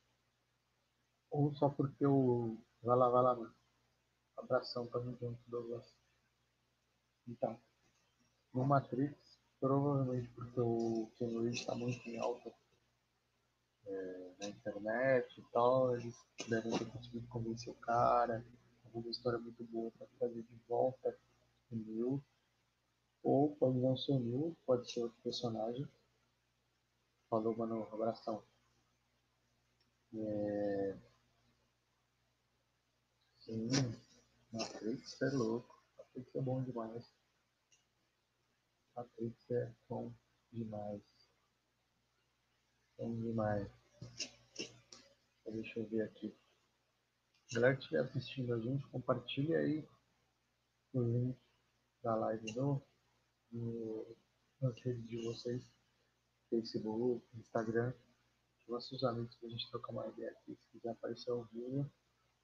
Ou só porque o. Vai lá, vai lá, mano. Abração, tamo junto, Douglas. Então, no Matrix, provavelmente porque o Keanu Reeves está muito em alta é, na internet e tal, eles devem ter conseguido convencer o cara, alguma história muito boa para trazer de volta o Neil. Ou pode não ser o Neil, pode ser outro personagem. Falou, mano, abração. É... Sim, Matrix é louco. Matrix é bom demais. Matrix é bom demais. Bom demais. Deixa eu ver aqui. Galera que estiver assistindo a gente, compartilha aí o link da live no, no, nas redes de vocês, Facebook, Instagram, nossos amigos pra gente trocar uma ideia aqui. Se quiser aparecer ao vivo,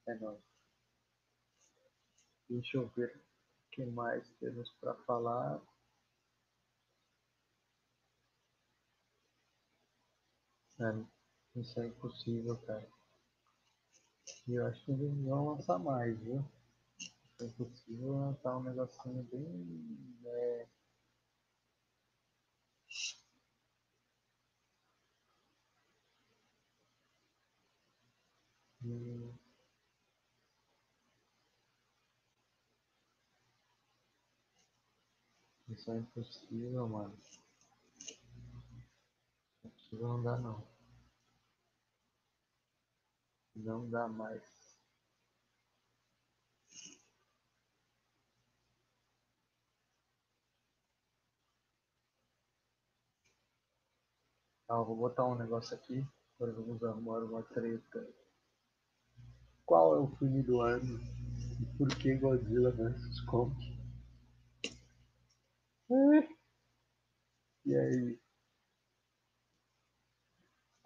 é nóis. Deixa eu ver o que mais temos para falar. É, isso é impossível, cara. E eu acho que eles vão lançar mais, viu? É impossível lançar um negocinho bem. É... Isso é impossível, mano. Não dá não. Não dá mais. Tá, vou botar um negócio aqui. Agora vamos arrumar uma treta. Qual é o filme do ano? E por que Godzilla vs Kong? E aí?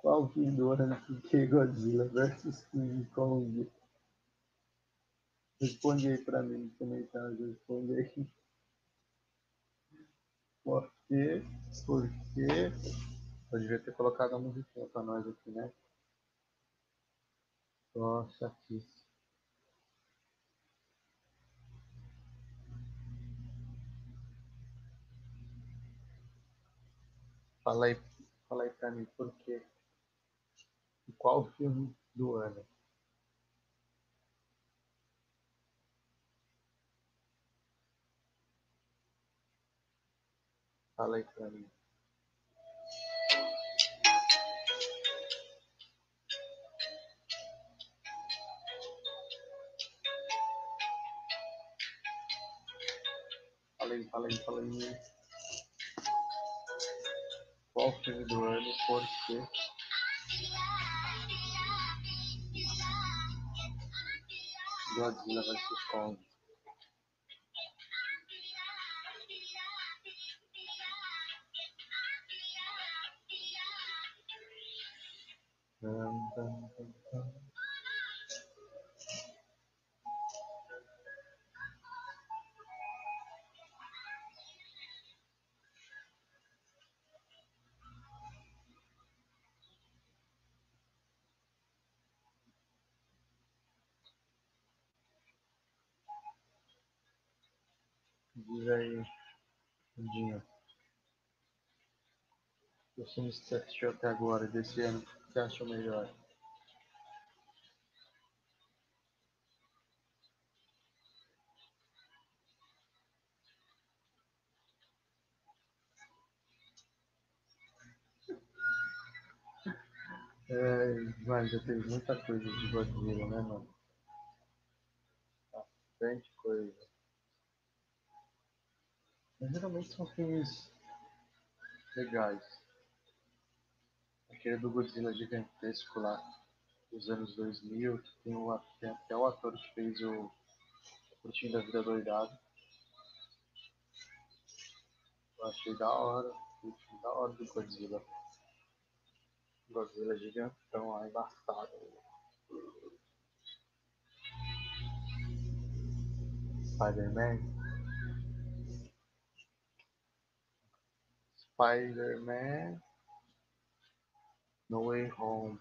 Qual filme do que Godzilla vs King Kong? Responde aí pra mim nos comentários. Responde aí. Por quê? Por quê? Eu devia ter colocado a musiquinha pra nós aqui, né? Nossa, aqui. Fala aí, fala aí pra mim, por quê? E qual filme do ano? Fala aí pra mim. Fala aí, fala. Qual filme do ano? Por quê? Godzilla vs Kong. Filmes que você assistiu até agora, desse ano, que você achou melhor? É, mano, já teve muita coisa de Godzilla, né, mano? Bastante coisa. Mas geralmente são filmes legais. Aquele do Godzilla gigantesco lá, dos anos 2000, que tem, o, tem até o ator que fez o Curtindo a Vida Doidado. Eu achei da hora, achei da hora do Godzilla. Godzilla gigantão lá, embaçado. Spider-Man. Spider-Man. No Way Home.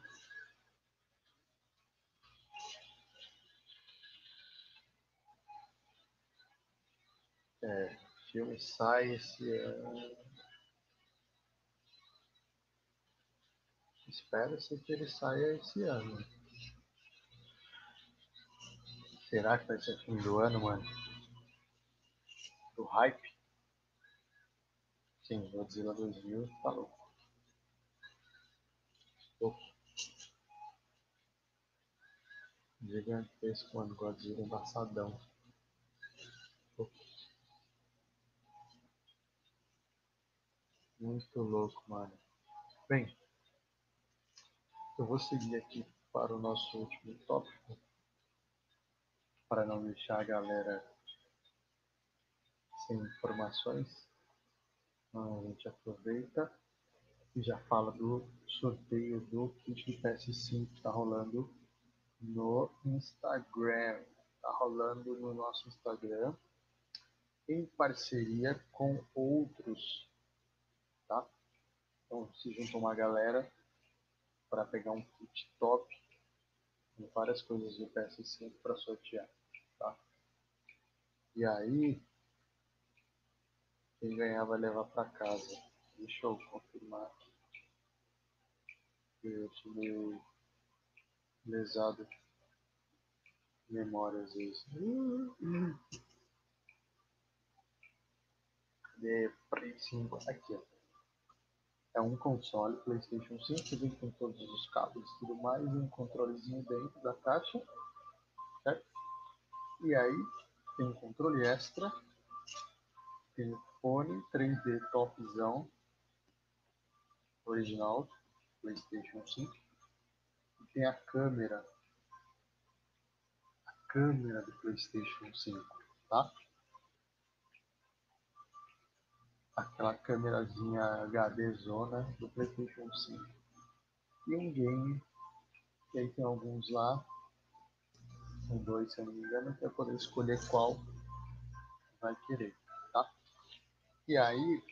É, filme sai esse ano. Espera-se que ele saia esse ano. Será que vai ser fim do ano, mano? Do hype? Sim, Godzilla 2000 tá louco. Gigantesco, mano. Godzilla embaçadão. Muito louco, mano. Bem, eu vou seguir aqui para o nosso último tópico, para não deixar a galera sem informações. Então, a gente aproveita e já fala do sorteio do kit do PS5 que está rolando no Instagram. Está rolando no nosso Instagram em parceria com outros, tá? Então se junta uma galera para pegar um kit top com várias coisas do PS5 para sortear, tá? E aí quem ganhar vai levar para casa. Deixa eu confirmar aqui. Eu tive lesado memória às vezes. Cadê Play 5? Aqui, ó. É um console PlayStation 5, vem com todos os cabos e tudo mais, um controlezinho dentro da caixa, certo? E aí tem um controle extra, tem o fone 3D topzão, original, PlayStation 5, e tem a câmera, a câmera do PlayStation 5, tá? aquela câmerazinha HD zona do PlayStation 5. E um game, que aí tem alguns lá, são dois se eu não me engano, para poder escolher qual vai querer, tá? E aí,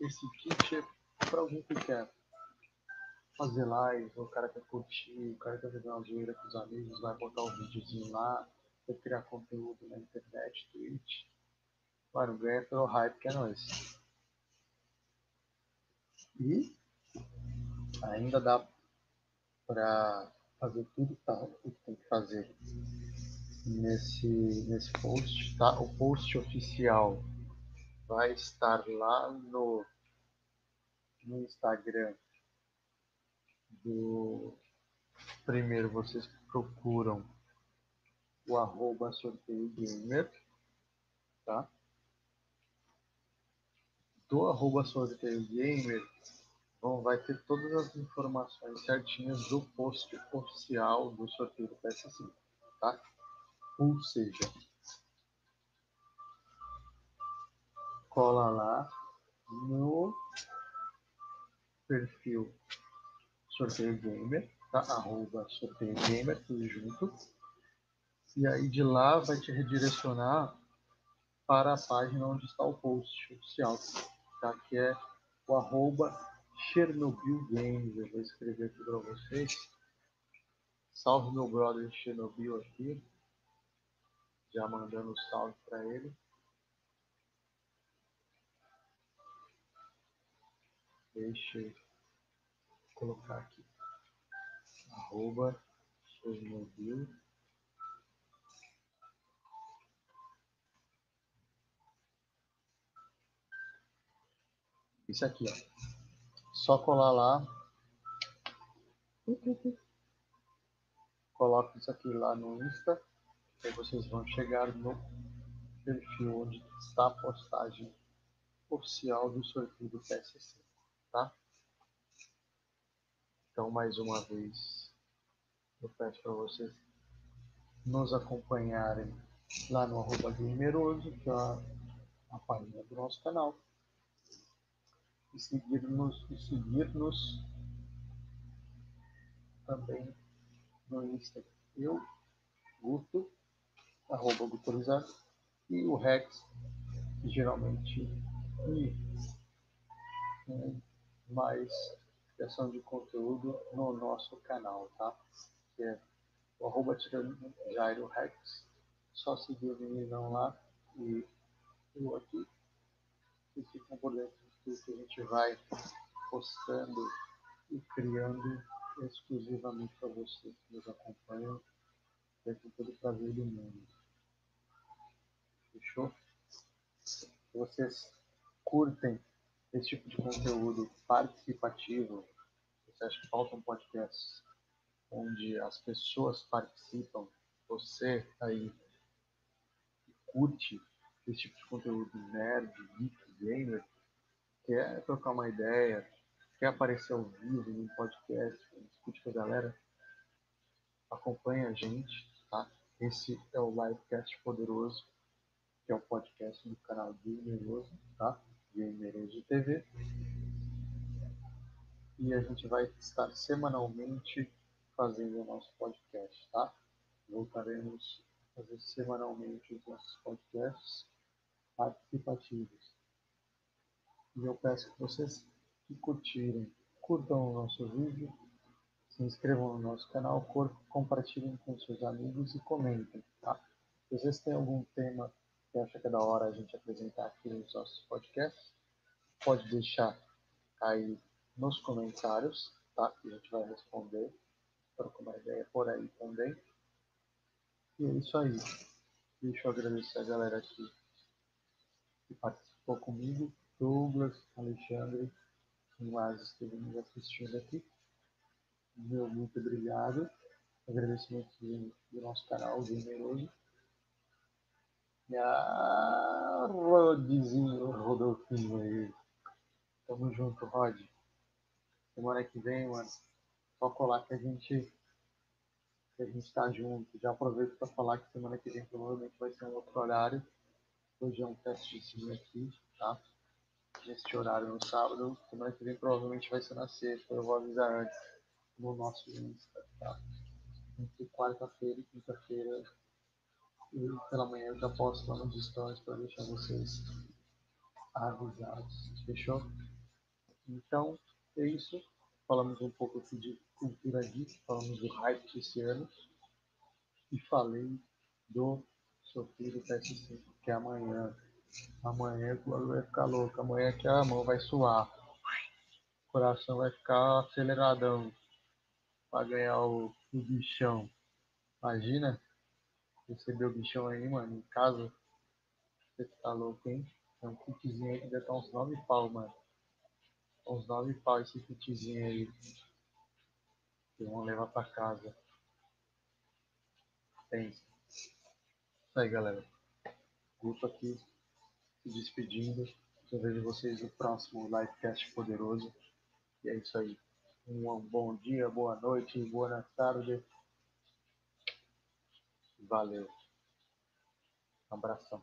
esse kit é para alguém que quer fazer live, o cara quer curtir, o cara quer fazer uma zoeira com os amigos, vai botar um videozinho lá, quer criar conteúdo na internet, Twitch. Mano, ganha pelo hype que é nóis. E ainda dá para fazer tudo tá, que tem que fazer nesse, nesse post, tá? O post oficial vai estar lá no, no Instagram do primeiro vocês procuram o arroba sorteio gamer, tá? do arroba sorteio gamer bom, vai ter todas as informações certinhas do post oficial do sorteio do PS5, tá? Ou seja, cola lá no perfil sorteio gamer, tá? Arroba sorteio gamer, tudo junto. E aí de lá vai te redirecionar para a página onde está o post oficial tá? que é o arroba Chernobyl Games. Eu vou escrever aqui para vocês. Salve meu brother Chernobyl aqui. Já mandando salve para ele. Deixa eu colocar aqui. Arroba Chernobyl Isso aqui, ó. Só colar lá. Coloca isso aqui lá no Insta. E vocês vão chegar no perfil onde está a postagem oficial do sorteio do PSC, tá? Então, mais uma vez, eu peço para vocês nos acompanharem lá no arroba gameroso, que é a, página do nosso canal e seguir-nos e seguir-nos também no Insta. Eu, Guto, arroba Gutorizar, e o Rex, que geralmente e mais criação de conteúdo no nosso canal, tá? Que é o arroba Jairo Rex. Só seguir o meninão lá e eu aqui e ficam por dentro tudo que a gente vai postando e criando exclusivamente para vocês que nos acompanham, é com todo o prazer do mundo. Fechou? Se vocês curtem esse tipo de conteúdo participativo, acha que faltam podcasts onde as pessoas participam, você aí curte esse tipo de conteúdo nerd, geek, gamer, quer trocar uma ideia, quer aparecer ao vivo no podcast, discute com a galera, acompanha a gente, tá? Esse é o Livecast Poderoso, que é o podcast do canal Gameroso, tá? Gameroso TV. E a gente vai estar semanalmente fazendo o nosso podcast, tá? Voltaremos a fazer semanalmente os nossos podcasts participativos. E eu peço que vocês que curtirem, curtam o nosso vídeo, se inscrevam no nosso canal, compartilhem com seus amigos e comentem, tá? Se vocês têm algum tema que acha que é da hora a gente apresentar aqui nos nossos podcasts, pode deixar aí nos comentários, tá? Que a gente vai responder, trocar uma ideia por aí também. E é isso aí. Deixa eu agradecer a galera aqui que participou comigo, Douglas, Alexandre, e mais esteve nos assistindo aqui. Meu muito obrigado. Agradecimento do, nosso canal Gameroso. E a Rodzinho, Rodolfinho aí. Tamo junto, Rod. Semana que vem, mano. Só colar que a gente que a gente tá junto. Já aproveito para falar que semana que vem provavelmente vai ser um outro horário. Hoje é um testezinho aqui, tá? Neste horário no sábado. Semana que vem provavelmente vai ser na sexta. Eu vou avisar antes no nosso Insta, tá? Entre quarta-feira e quinta-feira. E pela manhã eu já posto lá nos stories para deixar vocês avisados. Fechou? Então, é isso. Falamos um pouco aqui de cultura geek, falamos do hype desse ano. E falei do sorteio do PS5, que é amanhã. Amanhã o bagulho vai ficar louco. Amanhã que a mão vai suar. O coração vai ficar aceleradão para ganhar o, o bichão. Imagina receber o bichão aí, mano, em casa. Você tá louco, hein? É um kitzinho aí que deve estar uns 9 pau, mano. Uns 9 pau esse kitzinho aí. Que vão levar pra casa. Pensa. Isso aí, galera. Grupo aqui se despedindo. Eu vejo vocês no próximo livecast poderoso. E é isso aí. Um bom dia, boa noite, boa tarde. Valeu. Um abração.